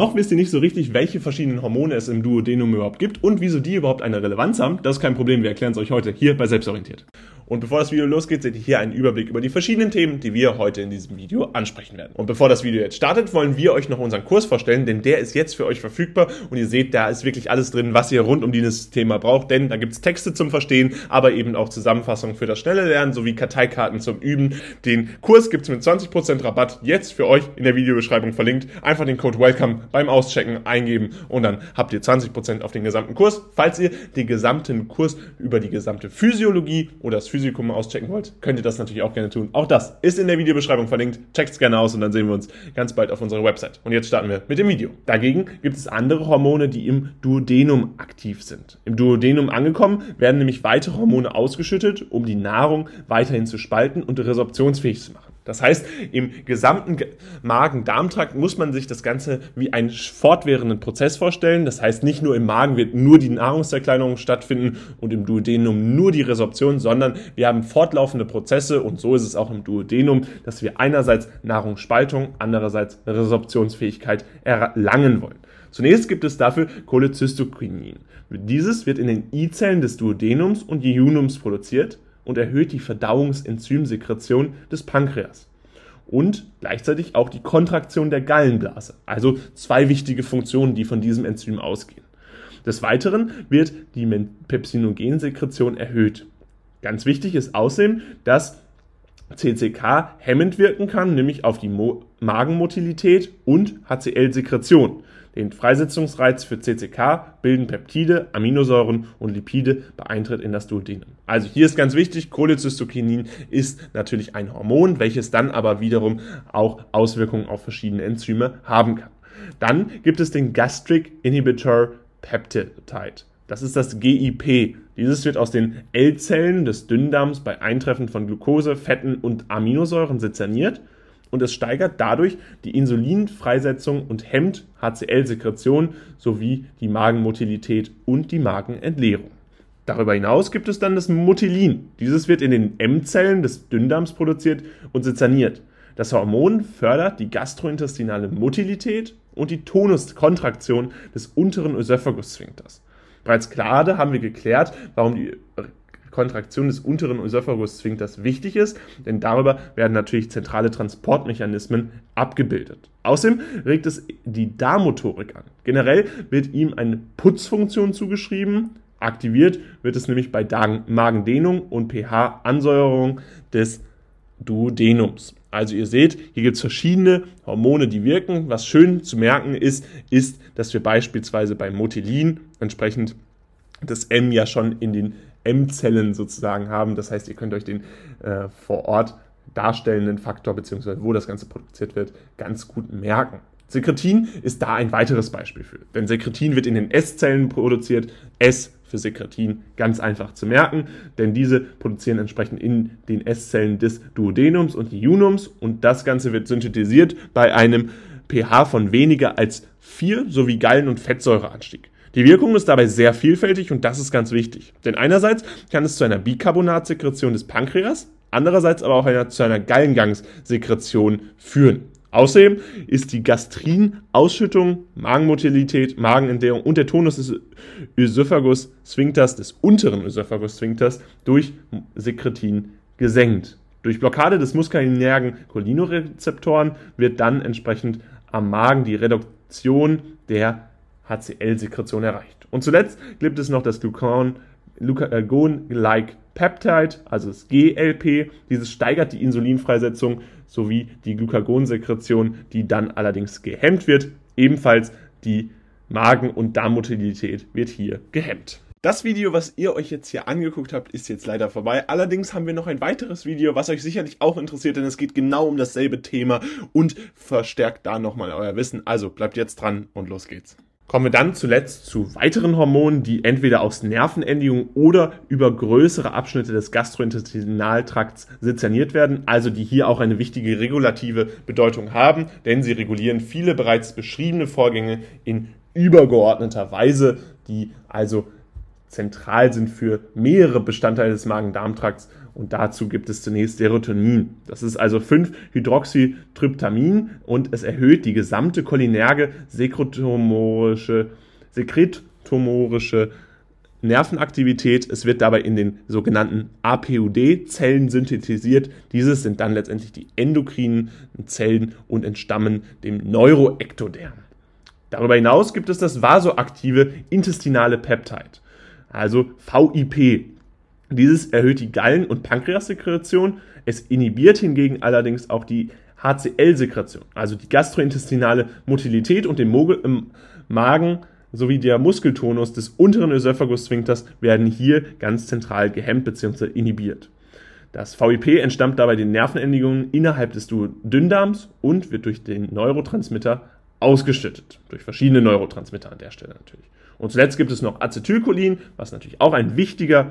Noch wisst ihr nicht so richtig, welche verschiedenen Hormone es im Duodenum überhaupt gibt und wieso die überhaupt eine Relevanz haben. Das ist kein Problem, wir erklären es euch heute hier bei Selbstorientiert. Und bevor das Video losgeht, seht ihr hier einen Überblick über die verschiedenen Themen, die wir heute in diesem Video ansprechen werden. Und bevor das Video jetzt startet, wollen wir euch noch unseren Kurs vorstellen, denn der ist jetzt für euch verfügbar und ihr seht, da ist wirklich alles drin, was ihr rund um dieses Thema braucht, denn da gibt's Texte zum Verstehen, aber eben auch Zusammenfassungen für das schnelle Lernen sowie Karteikarten zum Üben. Den Kurs gibt's mit 20% Rabatt jetzt für euch in der Videobeschreibung verlinkt. Einfach den Code WELCOME beim Auschecken eingeben und dann habt ihr 20% auf den gesamten Kurs. Falls ihr den gesamten Kurs über die gesamte Physiologie oder das Physikum auschecken wollt, könnt ihr das natürlich auch gerne tun. Auch das ist in der Videobeschreibung verlinkt. Checkt's gerne aus und dann sehen wir uns ganz bald auf unserer Website. Und jetzt starten wir mit dem Video. Dagegen gibt es andere Hormone, die im Duodenum aktiv sind. Im Duodenum angekommen werden nämlich weitere Hormone ausgeschüttet, um die Nahrung weiterhin zu spalten und resorptionsfähig zu machen. Das heißt, im gesamten Magen-Darm-Trakt muss man sich das Ganze wie einen fortwährenden Prozess vorstellen. Das heißt, nicht nur im Magen wird nur die Nahrungszerkleinerung stattfinden und im Duodenum nur die Resorption, sondern wir haben fortlaufende Prozesse und so ist es auch im Duodenum, dass wir einerseits Nahrungsspaltung, andererseits Resorptionsfähigkeit erlangen wollen. Zunächst gibt es dafür Cholecystokinin. Dieses wird in den I-Zellen des Duodenums und Jejunums produziert und erhöht die Verdauungsenzymsekretion des Pankreas und gleichzeidig auch die Kontraktion der Gallenblase. Also zwei wichtige Funktionen, die von diesem Enzym ausgehen. Des Weiteren wird die Pepsinogensekretion erhöht. Ganz wichtig ist außerdem, dass CCK hemmend wirken kann, nämlich auf die Mo Magenmotilität und HCl-Sekretion. Den Freisetzungsreiz für CCK bilden Peptide, Aminosäuren und Lipide bei Eintritt in das Duodenum. Also hier ist ganz wichtig, Cholecystokinin ist natürlich ein Hormon, welches dann aber wiederum auch Auswirkungen auf verschiedene Enzyme haben kann. Dann gibt es den Gastric Inhibitor Peptide. Das ist das GIP. Dieses wird aus den L-Zellen des Dünndarms bei Eintreffen von Glucose, Fetten und Aminosäuren sezerniert und es steigert dadurch die Insulinfreisetzung und hemmt HCl-Sekretion sowie die Magenmotilität und die Magenentleerung. Darüber hinaus gibt es dann das Motilin. Dieses wird in den M-Zellen des Dünndarms produziert und sezerniert. Das Hormon fördert die gastrointestinale Motilität und die Tonuskontraktion des unteren Ösophagus-Sphinkters. Bereits gerade haben wir geklärt, warum die Kontraktion des unteren Ösophagus-Sphinkters wichtig ist, denn darüber werden natürlich zentrale Transportmechanismen abgebildet. Außerdem regt es die Darmmotorik an. Generell wird ihm eine Putzfunktion zugeschrieben. Aktiviert wird es nämlich bei Magendehnung und pH-Ansäuerung des Duodenums. Also ihr seht, hier gibt es verschiedene Hormone, die wirken. Was schön zu merken ist, ist, dass wir beispielsweise beim Motilin entsprechend das M ja schon in den M-Zellen sozusagen haben. Das heißt, ihr könnt euch den äh, vor Ort darstellenden Faktor beziehungsweise wo das Ganze produziert wird, ganz gut merken. Sekretin ist da ein weiteres Beispiel für. Denn Sekretin wird in den S-Zellen produziert. S für Sekretin ganz einfach zu merken, denn diese produzieren entsprechend in den S-Zellen des Duodenums und Jejunums und das Ganze wird synthetisiert bei einem pH von weniger als 4 sowie Gallen- und Fettsäureanstieg. Die Wirkung ist dabei sehr vielfältig und das ist ganz wichtig. Denn einerseits kann es zu einer Bicarbonatsekretion des Pankreas, andererseits aber auch einer, zu einer Gallengangssekretion führen. Außerdem ist die Gastrinausschüttung, Magenmotilität, Magenentleerung und der Tonus des Ösophagus-Sphinkters, des unteren Ösophagus-Sphinkters, durch Sekretin gesenkt. Durch Blockade des muskalinergen Cholinorezeptoren wird dann entsprechend am Magen die Reduktion der HCl-Sekretion erreicht. Und zuletzt gibt es noch das Glucagon, Glucagon-like Peptide, also das GLP. Dieses steigert die Insulinfreisetzung sowie die Glucagonsekretion, die dann allerdings gehemmt wird. Ebenfalls die Magen- und Darmmotilität wird hier gehemmt. Das Video, was ihr euch jetzt hier angeguckt habt, ist jetzt leider vorbei. Allerdings haben wir noch ein weiteres Video, was euch sicherlich auch interessiert, denn es geht genau um dasselbe Thema und verstärkt da nochmal euer Wissen. Also bleibt jetzt dran und los geht's. Kommen wir dann zuletzt zu weiteren Hormonen, die entweder aus Nervenendigungen oder über größere Abschnitte des Gastrointestinaltrakts sezerniert werden, also die hier auch eine wichtige regulative Bedeutung haben, denn sie regulieren viele bereits beschriebene Vorgänge in übergeordneter Weise, die also zentral sind für mehrere Bestandteile des Magen-Darm-Trakts Und dazu gibt es zunächst Serotonin. Das ist also 5-Hydroxytryptamin und es erhöht die gesamte cholinerge sekretomorische, sekretomorische Nervenaktivität. Es wird dabei in den sogenannten APUD-Zellen synthetisiert. Dieses sind dann letztendlich die endokrinen Zellen und entstammen dem Neuroektoderm. Darüber hinaus gibt es das vasoaktive intestinale Peptid, also VIP. Dieses erhöht die Gallen- und Pankreassekretion. Es inhibiert hingegen allerdings auch die HCl-Sekretion, also die gastrointestinale Motilität und den Mogel im Magen sowie der Muskeltonus des unteren Ösophagus-Sphinkters werden hier ganz zentral gehemmt bzw. inhibiert. Das VIP entstammt dabei den Nervenendigungen innerhalb des Dünndarms und wird durch den Neurotransmitter ausgeschüttet. Durch verschiedene Neurotransmitter an der Stelle natürlich. Und zuletzt gibt es noch Acetylcholin, was natürlich auch ein wichtiger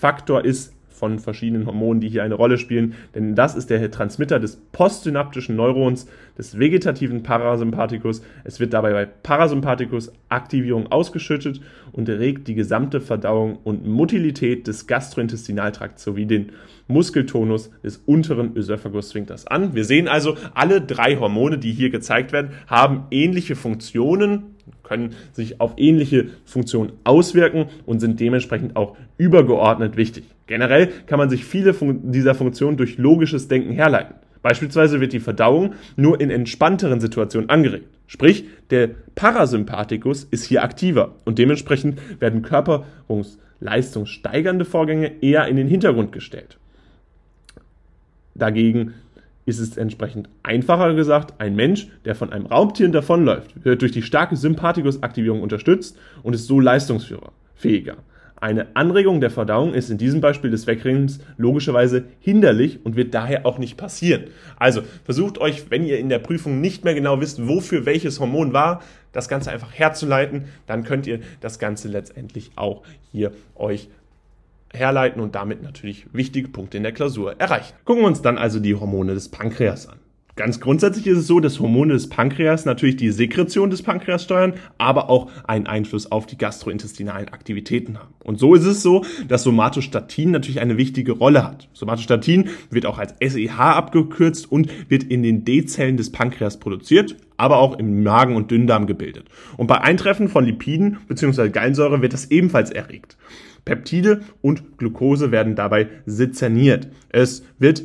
Faktor ist von verschiedenen Hormonen, die hier eine Rolle spielen, denn das ist der Transmitter des postsynaptischen Neurons des vegetativen Parasympathikus. Es wird dabei bei Parasympathikus Aktivierung ausgeschüttet und regt die gesamte Verdauung und Motilität des Gastrointestinaltrakts sowie den Muskeltonus des unteren Ösophagus-Sphinkters an. Wir sehen also, alle drei Hormone, die hier gezeigt werden, haben ähnliche Funktionen, können sich auf ähnliche Funktionen auswirken und sind dementsprechend auch übergeordnet wichtig. Generell kann man sich viele dieser Funktionen durch logisches Denken herleiten. Beispielsweise wird die Verdauung nur in entspannteren Situationen angeregt. Sprich, der Parasympathikus ist hier aktiver und dementsprechend werden körperungsleistungssteigernde Vorgänge eher in den Hintergrund gestellt. Dagegen ist es entsprechend einfacher gesagt, ein Mensch, der von einem Raubtier davonläuft, wird durch die starke Sympathikusaktivierung unterstützt und ist so leistungsfähiger. Eine Anregung der Verdauung ist in diesem Beispiel des Wegrennens logischerweise hinderlich und wird daher auch nicht passieren. Also versucht euch, wenn ihr in der Prüfung nicht mehr genau wisst, wofür welches Hormon war, das Ganze einfach herzuleiten, dann könnt ihr das Ganze letztendlich auch hier euch herleiten und damit natürlich wichtige Punkte in der Klausur erreichen. Gucken wir uns dann also die Hormone des Pankreas an. Ganz grundsätzlich ist es so, dass Hormone des Pankreas natürlich die Sekretion des Pankreas steuern, aber auch einen Einfluss auf die gastrointestinalen Aktivitäten haben. Und so ist es so, dass Somatostatin natürlich eine wichtige Rolle hat. Somatostatin wird auch als SEH abgekürzt und wird in den D-Zellen des Pankreas produziert, aber auch im Magen und Dünndarm gebildet. Und bei Eintreffen von Lipiden bzw. Gallensäure wird das ebenfalls erregt. Peptide und Glucose werden dabei sezerniert. Es wird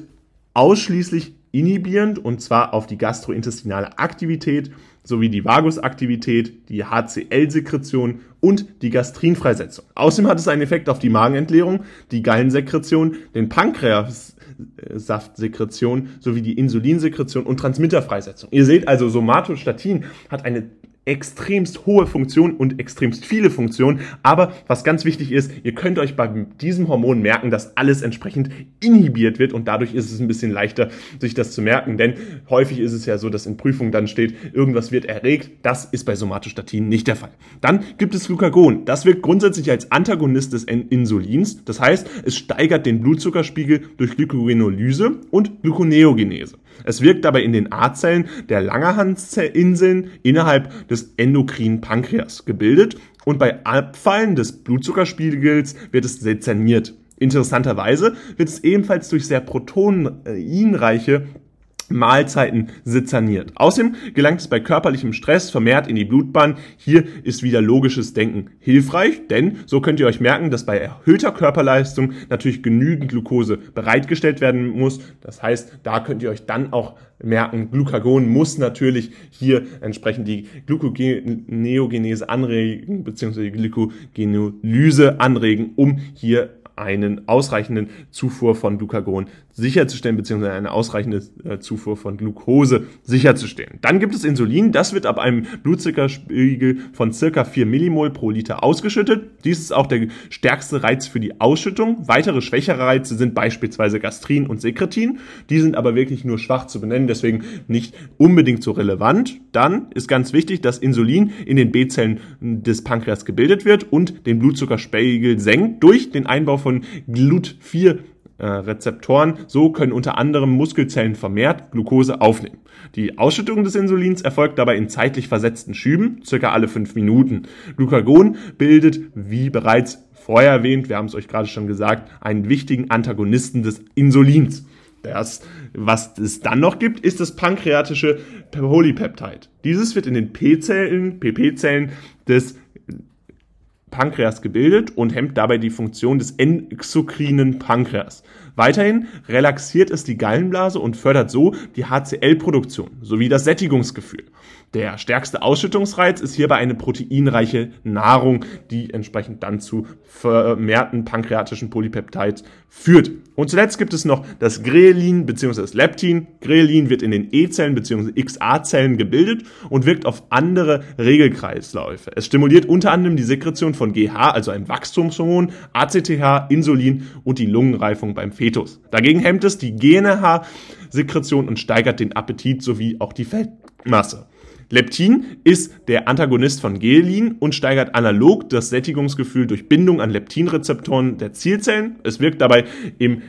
ausschließlich inhibierend und zwar auf die gastrointestinale Aktivität sowie die Vagusaktivität, die HCl-Sekretion und die Gastrinfreisetzung. Außerdem hat es einen Effekt auf die Magenentleerung, die Gallensekretion, den Pankreassaftsekretion sowie die Insulinsekretion und Transmitterfreisetzung. Ihr seht also, Somatostatin hat eine extremst hohe Funktion und extremst viele Funktionen. Aber was ganz wichtig ist, ihr könnt euch bei diesem Hormon merken, dass alles entsprechend inhibiert wird und dadurch ist es ein bisschen leichter, sich das zu merken. Denn häufig ist es ja so, dass in Prüfungen dann steht, irgendwas wird erregt. Das ist bei Somatostatin nicht der Fall. Dann gibt es Glucagon. Das wirkt grundsätzlich als Antagonist des Insulins. Das heißt, es steigert den Blutzuckerspiegel durch Glycogenolyse und Gluconeogenese. Es wirkt dabei in den A-Zellen der Langerhansinseln innerhalb des endokrinen Pankreas gebildet und bei Abfallen des Blutzuckerspiegels wird es sezerniert. Interessanterweise wird es ebenfalls durch sehr proteinreiche Mahlzeiten sezerniert. Außerdem gelangt es bei körperlichem Stress vermehrt in die Blutbahn. Hier ist wieder logisches Denken hilfreich, denn so könnt ihr euch merken, dass bei erhöhter Körperleistung natürlich genügend Glucose bereitgestellt werden muss. Das heißt, da könnt ihr euch dann auch merken, Glucagon muss natürlich hier entsprechend die Gluconeogenese anregen, beziehungsweise die Glycogenolyse anregen, um hier einen ausreichenden Zufuhr von Glucagon sicherzustellen, beziehungsweise eine ausreichende äh, Zufuhr von Glucose sicherzustellen. Dann gibt es Insulin, das wird ab einem Blutzuckerspiegel von circa 4 Millimol pro Liter ausgeschüttet. Dies ist auch der stärkste Reiz für die Ausschüttung. Weitere schwächere Reize sind beispielsweise Gastrin und Sekretin. Die sind aber wirklich nur schwach zu benennen, deswegen nicht unbedingt so relevant. Dann ist ganz wichtig, dass Insulin in den B-Zellen des Pankreas gebildet wird und den Blutzuckerspiegel senkt durch den Einbau von GLUT4 äh, Rezeptoren. So können unter anderem Muskelzellen vermehrt Glucose aufnehmen. Die Ausschüttung des Insulins erfolgt dabei in zeitlich versetzten Schüben, circa alle fünf Minuten. Glucagon bildet, wie bereits vorher erwähnt, wir haben es euch gerade schon gesagt, einen wichtigen Antagonisten des Insulins. Das, was es dann noch gibt, ist das pankreatische Polypeptide. Dieses wird in den P-Zellen, PP-Zellen des Pankreas gebildet und hemmt dabei die Funktion des exokrinen Pankreas. Weiterhin relaxiert es die Gallenblase und fördert so die HCl-Produktion sowie das Sättigungsgefühl. Der stärkste Ausschüttungsreiz ist hierbei eine proteinreiche Nahrung, die entsprechend dann zu vermehrten pankreatischen Polypeptides führt. Und zuletzt gibt es noch das Grelin bzw. das Leptin. Grelin wird in den E-Zellen bzw. XA-Zellen gebildet und wirkt auf andere Regelkreisläufe. Es stimuliert unter anderem die Sekretion von GH, also einem Wachstumshormon, ACTH, Insulin und die Lungenreifung beim Fetus. Dagegen hemmt es die GNH-Sekretion und steigert den Appetit sowie auch die Fettmasse. Leptin ist der Antagonist von Gelin und steigert analog das Sättigungsgefühl durch Bindung an Leptinrezeptoren der Zielzellen. Es wirkt dabei im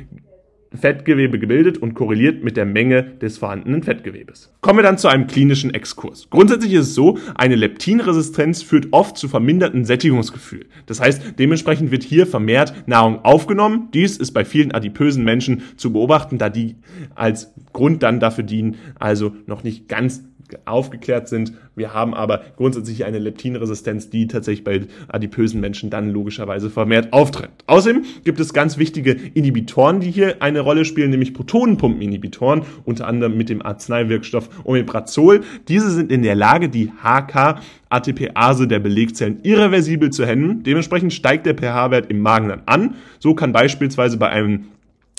Fettgewebe gebildet und korreliert mit der Menge des vorhandenen Fettgewebes. Kommen wir dann zu einem klinischen Exkurs. Grundsätzlich ist es so, eine Leptinresistenz führt oft zu verminderten Sättigungsgefühl. Das heißt, dementsprechend wird hier vermehrt Nahrung aufgenommen. Dies ist bei vielen adipösen Menschen zu beobachten, da die als Grund dann dafür dienen, also noch nicht ganz aufgeklärt sind. Wir haben aber grundsätzlich eine Leptinresistenz, die tatsächlich bei adipösen Menschen dann logischerweise vermehrt auftritt. Außerdem gibt es ganz wichtige Inhibitoren, die hier eine Rolle spielen, nämlich Protonenpumpeninhibitoren, unter anderem mit dem Arzneiwirkstoff Omeprazol. Diese sind in der Lage, die HK ATPase der Belegzellen irreversibel zu hemmen. Dementsprechend steigt der pH-Wert im Magen dann an. So kann beispielsweise bei einem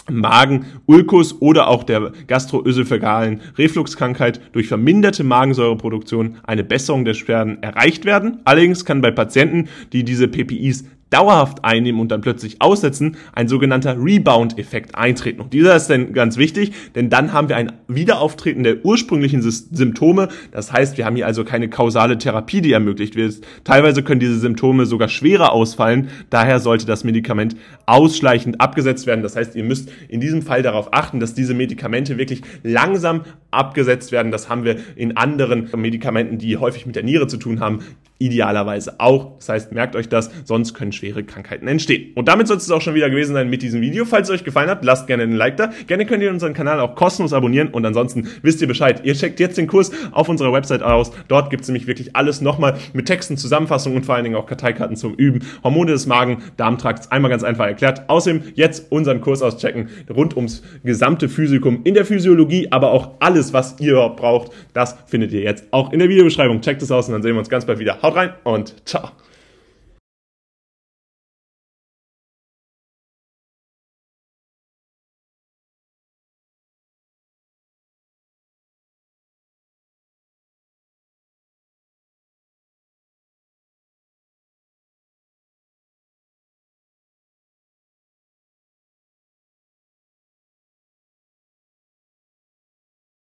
Magen, Ulkus oder auch der gastroösophagalen Refluxkrankheit durch verminderte Magensäureproduktion eine Besserung der Beschwerden erreicht werden. Allerdings kann bei Patienten, die diese PPIs dauerhaft einnehmen und dann plötzlich aussetzen, ein sogenannter Rebound-Effekt eintreten. Und dieser ist dann ganz wichtig, denn dann haben wir ein Wiederauftreten der ursprünglichen Symptome. Das heißt, wir haben hier also keine kausale Therapie, die ermöglicht wird. Teilweise können diese Symptome sogar schwerer ausfallen. Daher sollte das Medikament ausschleichend abgesetzt werden. Das heißt, ihr müsst in diesem Fall darauf achten, dass diese Medikamente wirklich langsam abgesetzt werden. Das haben wir in anderen Medikamenten, die häufig mit der Niere zu tun haben, idealerweise auch. Das heißt, merkt euch das, sonst können schwere Krankheiten entstehen. Und damit soll es auch schon wieder gewesen sein mit diesem Video. Falls es euch gefallen hat, lasst gerne einen Like da. Gerne könnt ihr unseren Kanal auch kostenlos abonnieren und ansonsten wisst ihr Bescheid. Ihr checkt jetzt den Kurs auf unserer Website aus. Dort gibt es nämlich wirklich alles nochmal mit Texten, Zusammenfassungen und vor allen Dingen auch Karteikarten zum Üben. Hormone des Magen, Darmtrakts, einmal ganz einfach erklärt. Außerdem jetzt unseren Kurs auschecken rund ums gesamte Physikum in der Physiologie, aber auch alles, was ihr braucht, das findet ihr jetzt auch in der Videobeschreibung. Checkt es aus und dann sehen wir uns ganz bald wieder. Haut rein und ciao.